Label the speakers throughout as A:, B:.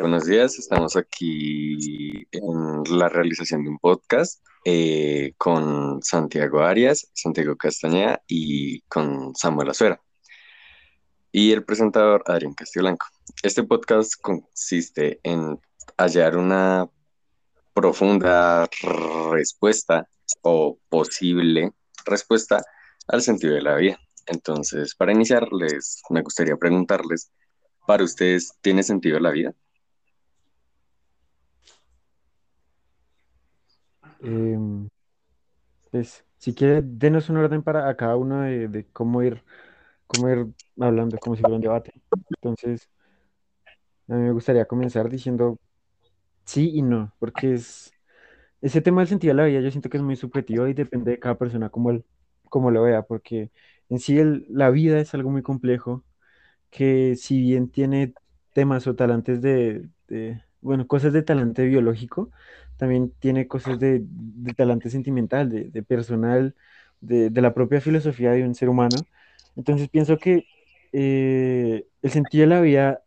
A: Buenos días, estamos aquí en la realización de un podcast eh, con Santiago Arias, Santiago Castañeda y con Samuel Azuera. Y el presentador Adrián Blanco. Este podcast consiste en hallar una profunda respuesta o posible respuesta al sentido de la vida. Entonces, para iniciarles, me gustaría preguntarles, ¿para ustedes tiene sentido la vida?
B: Pues, si quiere, denos un orden para a cada uno de, cómo ir, cómo ir hablando, como si fuera un debate. Entonces, a mí me gustaría comenzar diciendo sí y no, porque es ese tema del sentido de la vida, yo siento que es muy subjetivo y depende de cada persona cómo, el, cómo lo vea, porque en sí el, la vida es algo muy complejo, que si bien tiene temas o talantes de bueno, cosas de talante biológico, también tiene cosas de, talante sentimental, de, personal, de, la propia filosofía de un ser humano. Entonces pienso que eh, el sentido de la vida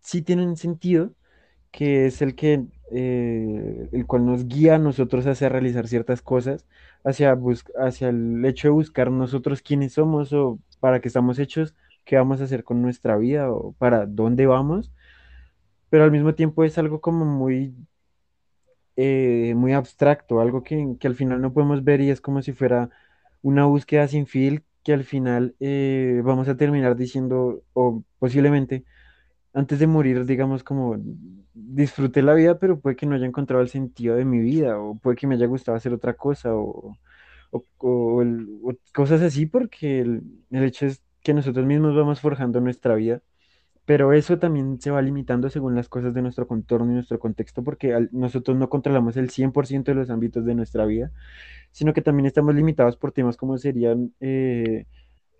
B: sí tiene un sentido, que es el que eh, el cual nos guía a nosotros hacia realizar ciertas cosas, hacia, hacia el hecho de buscar nosotros quiénes somos o para qué estamos hechos, qué vamos a hacer con nuestra vida o para dónde vamos, pero al mismo tiempo es algo como muy eh, muy abstracto, algo que, al final no podemos ver y es como si fuera una búsqueda sin fin que al final eh, vamos a terminar diciendo, o posiblemente antes de morir, digamos como disfruté la vida, pero puede que no haya encontrado el sentido de mi vida, o puede que me haya gustado hacer otra cosa, o, cosas así, porque el, el hecho es que nosotros mismos vamos forjando nuestra vida pero eso también se va limitando según las cosas de nuestro contorno y nuestro contexto, porque nosotros no controlamos el 100% de los ámbitos de nuestra vida, sino que también estamos limitados por temas como serían eh,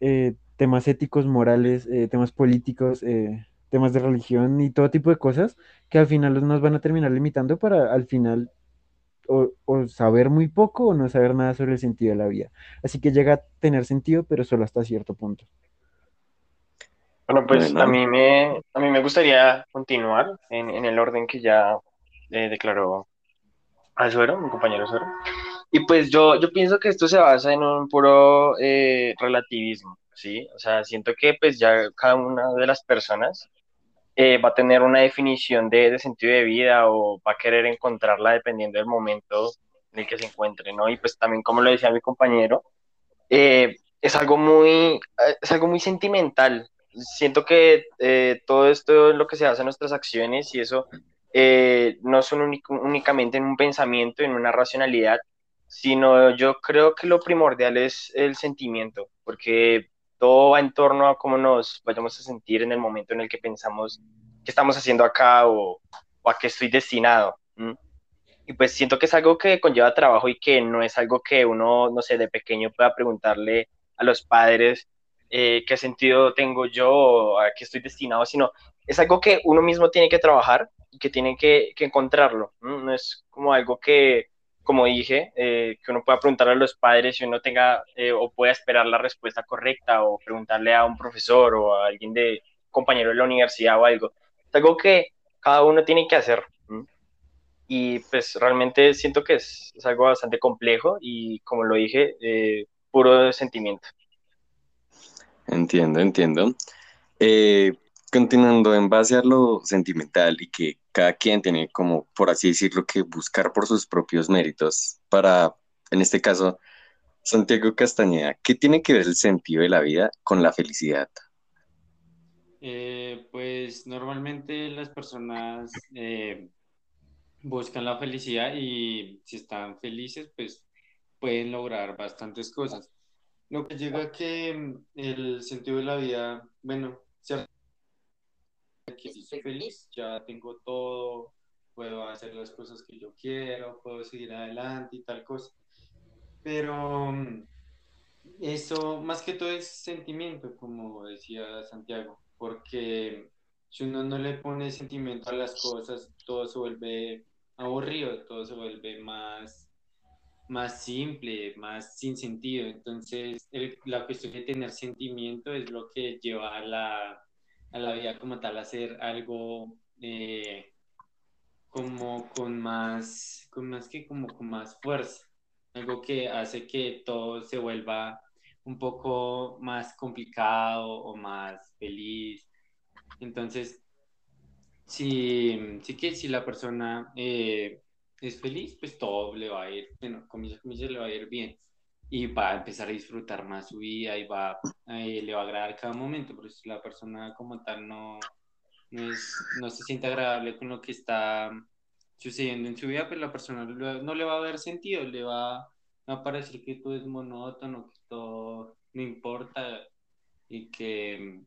B: eh, temas éticos, morales, eh, temas políticos, temas de religión y todo tipo de cosas que al final nos van a terminar limitando para al final o, saber muy poco o no saber nada sobre el sentido de la vida. Así que llega a tener sentido, pero solo hasta cierto punto.
C: Bueno, pues a mí me, a mí me gustaría continuar en, en el orden que ya eh, declaró Azuero, mi compañero Azuero. Y pues yo, yo pienso que esto se basa en un puro eh, relativismo, ¿sí? O sea, siento que pues ya cada una de las personas eh, va a tener una definición de, de, sentido de vida o va a querer encontrarla dependiendo del momento en el que se encuentre, ¿no? Y pues también, como lo decía mi compañero, es algo muy, es algo muy sentimental, siento que eh, todo esto es lo que se hace en nuestras acciones y eso eh, no son únicamente en un pensamiento, en una racionalidad, sino yo creo que lo primordial es el sentimiento, porque todo va en torno a cómo nos vayamos a sentir en el momento en el que pensamos qué estamos haciendo acá o, a qué estoy destinado. Y pues siento que es algo que conlleva trabajo y que no es algo que uno, no sé, de pequeño pueda preguntarle a los padres eh, qué sentido tengo yo, a qué estoy destinado, sino es algo que uno mismo tiene que trabajar y que tiene que, encontrarlo. ¿no? es como algo que, como dije, eh, que uno pueda preguntarle a los padres si uno tenga eh, o pueda esperar la respuesta correcta o preguntarle a un profesor o a alguien de compañero de la universidad o algo. Es algo que cada uno tiene que hacer. Y pues realmente siento que es, es, algo bastante complejo y como lo dije, puro sentimiento.
A: Entiendo, entiendo. Eh, continuando en base a lo sentimental y que cada quien tiene como, por así decirlo, que buscar por sus propios méritos para, en este caso, Santiago Castañeda, ¿qué tiene que ver el sentido de la vida con la felicidad?
D: Eh, pues normalmente las personas eh, buscan la felicidad y si están felices, pues pueden lograr bastantes cosas. Lo que llega a que mm, el sentido de la vida, bueno, que si soy feliz, ya tengo todo, puedo hacer las cosas que yo quiero, puedo seguir adelante y tal cosa. Pero mm, eso más que todo es sentimiento, como decía Santiago, porque si uno no le pone sentimiento a las cosas, todo se vuelve aburrido, todo se vuelve más más simple, más sin sentido. Entonces, la cuestión de tener sentimiento es lo que lleva a la, a la vida como tal a ser algo eh, como con más, con más que como con más fuerza, algo que hace que todo se vuelva un poco más complicado o más feliz. Entonces, si, sí que si la persona eh, es feliz, pues todo le va a ir, bueno, comillas, comillas, le va a ir bien. Y va a empezar a disfrutar más su vida y va, eh, le va a agradar cada momento, pero si la persona como tal no, no, se siente agradable con lo que está sucediendo en su vida, pues la persona no le va a ver sentido, le va a parecer que todo es monótono, que todo no importa y que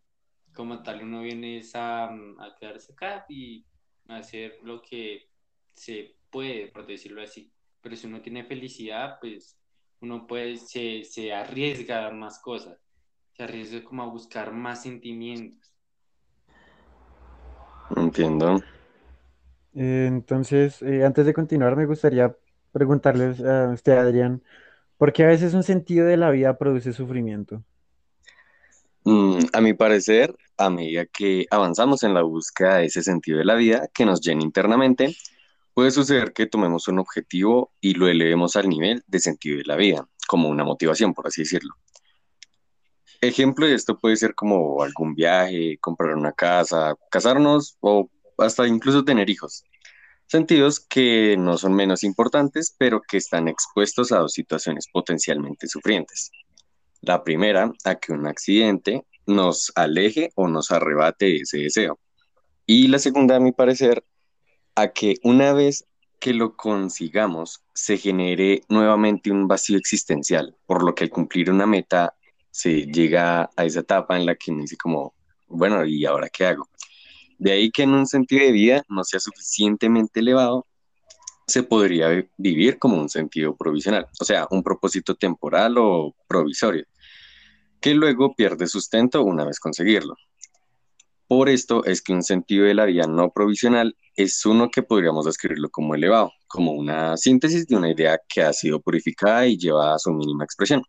D: como tal uno viene a, a quedarse acá y hacer lo que se puede, por decirlo así. Pero si uno tiene felicidad, pues uno puede, se, se arriesga a más cosas, se arriesga como a buscar más sentimientos.
A: Entiendo.
B: Eh, entonces, eh, antes de continuar, me gustaría preguntarles a usted, Adrián, ¿por qué a veces un sentido de la vida produce sufrimiento?
A: Mm, a mi parecer, a medida que avanzamos en la búsqueda de ese sentido de la vida que nos llena internamente, puede suceder que tomemos un objetivo y lo elevemos al nivel de sentido de la vida, como una motivación, por así decirlo. Ejemplo de esto puede ser como algún viaje, comprar una casa, casarnos o hasta incluso tener hijos. Sentidos que no son menos importantes, pero que están expuestos a dos situaciones potencialmente sufrientes. La primera, a que un accidente nos aleje o nos arrebate ese deseo. Y la segunda, a mi parecer, a que una vez que lo consigamos, se genere nuevamente un vacío existencial, por lo que al cumplir una meta se llega a esa etapa en la que me dice como, bueno, ¿y ahora qué hago? De ahí que en un sentido de vida no sea suficientemente elevado, se podría vivir como un sentido provisional, o sea, un propósito temporal o provisorio, que luego pierde sustento una vez conseguirlo. Por esto es que un sentido de la vida no provisional es uno que podríamos describirlo como elevado, como una síntesis de una idea que ha sido purificada y llevada a su mínima expresión.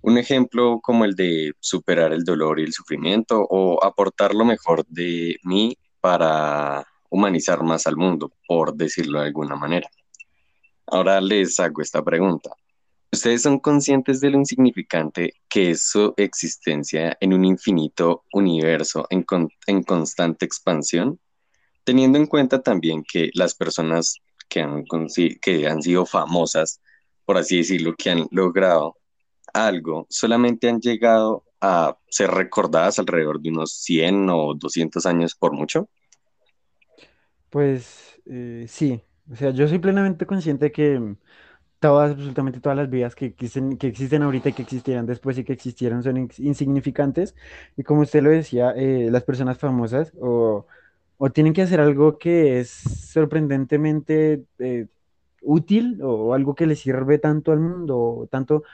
A: Un ejemplo como el de superar el dolor y el sufrimiento o aportar lo mejor de mí para humanizar más al mundo, por decirlo de alguna manera. Ahora les hago esta pregunta. ¿Ustedes son conscientes de lo insignificante que es su existencia en un infinito universo en, en constante expansión? Teniendo en cuenta también que las personas que han, que han sido famosas, por así decirlo, que han logrado algo, solamente han llegado a ser recordadas alrededor de unos 100 o 200 años por mucho?
B: Pues eh, sí, o sea, yo soy plenamente consciente que todas, absolutamente todas las vidas que existen, que existen ahorita y que existieran después y que existieron son insignificantes. Y como usted lo decía, eh, las personas famosas o, o, tienen que hacer algo que es sorprendentemente eh, útil o, algo que le sirve tanto al mundo, tanto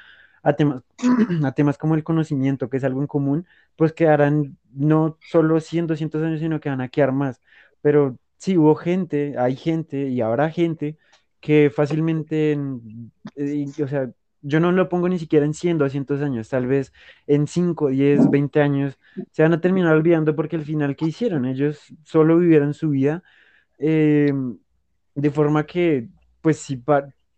B: a temas, a temas como el conocimiento, que es algo en común, pues quedarán no solo 100, 200 años, sino que van a quedar más. Pero sí hubo gente, hay gente y habrá gente que fácilmente, eh, o sea, yo no lo pongo ni siquiera en 100, 200 años, tal vez en 5, 10, 20 años se van a terminar olvidando porque al final, ¿qué hicieron? Ellos solo vivieron su vida eh, de forma que, pues, si,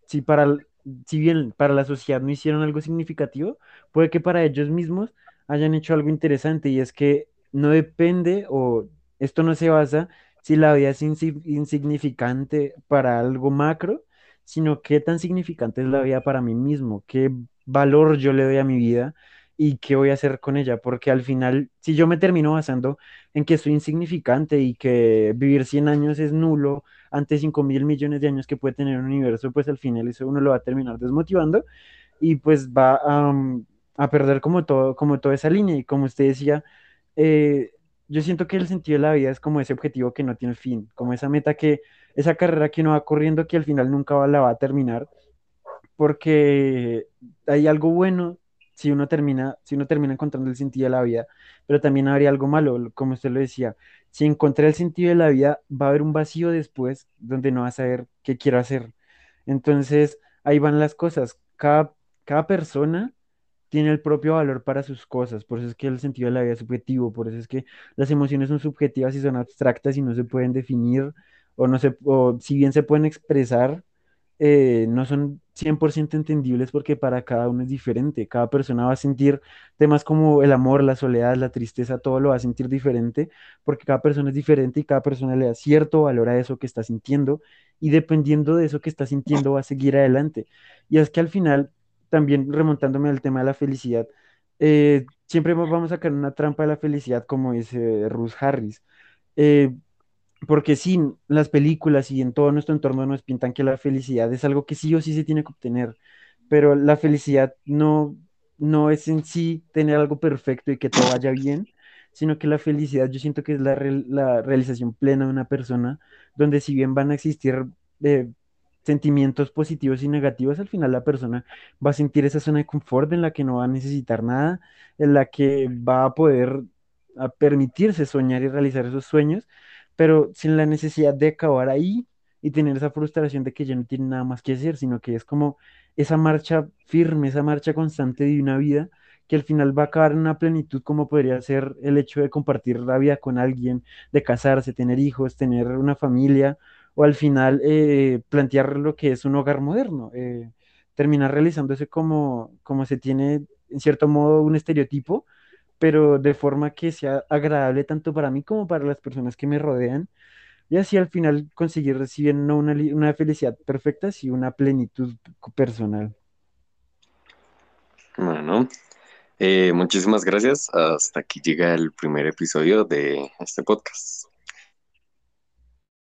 B: si, para, si bien para la sociedad no hicieron algo significativo, puede que para ellos mismos hayan hecho algo interesante y es que no depende o esto no se basa si la vida es insignificante para algo macro, sino qué tan significante es la vida para mí mismo, qué valor yo le doy a mi vida y qué voy a hacer con ella, porque al final, si yo me termino basando en que soy insignificante y que vivir 100 años es nulo ante 5 mil millones de años que puede tener un universo, pues al final eso uno lo va a terminar desmotivando y pues va a, a perder como todo, como toda esa línea. Y como usted decía, eh, yo siento que el sentido de la vida es como ese objetivo que no tiene fin, como esa meta que, esa carrera que uno va corriendo que al final nunca la va a terminar, porque hay algo bueno si uno termina, si uno termina encontrando el sentido de la vida, pero también habría algo malo, como usted lo decía, si encontré el sentido de la vida, va a haber un vacío después donde no va a saber qué quiero hacer. Entonces, ahí van las cosas. Cada, cada persona tiene el propio valor para sus cosas, por eso es que el sentido de la vida es subjetivo, por eso es que las emociones son subjetivas y son abstractas y no se pueden definir, o no se, o si bien se pueden expresar, eh, no son 100% entendibles porque para cada uno es diferente. Cada persona va a sentir temas como el amor, la soledad, la tristeza, todo lo va a sentir diferente porque cada persona es diferente y cada persona le da cierto valor a eso que está sintiendo y dependiendo de eso que está sintiendo va a seguir adelante. Y es que al final, también remontándome al tema de la felicidad, eh, siempre vamos a caer en una trampa de la felicidad como dice Ruth Harris. Eh, porque sí, las películas y en todo nuestro entorno nos pintan que la felicidad es algo que sí o sí se tiene que obtener, pero la felicidad no, no es en sí tener algo perfecto y que todo vaya bien, sino que la felicidad yo siento que es la, realización plena de una persona, donde si bien van a existir eh, sentimientos positivos y negativos, al final la persona va a sentir esa zona de confort en la que no va a necesitar nada, en la que va a poder permitirse soñar y realizar esos sueños pero sin la necesidad de acabar ahí y tener esa frustración de que ya no tiene nada más que hacer, sino que es como esa marcha firme, esa marcha constante de una vida que al final va a acabar en una plenitud como podría ser el hecho de compartir la vida con alguien, de casarse, tener hijos, tener una familia, o al final eh, plantear lo que es un hogar moderno, eh, terminar realizándose como, como se tiene en cierto modo un estereotipo pero de forma que sea agradable tanto para mí como para las personas que me rodean. Y así al final conseguir recibir no una, una felicidad perfecta, sino una plenitud personal.
A: Bueno, eh, muchísimas gracias. Hasta aquí llega el primer episodio de este podcast.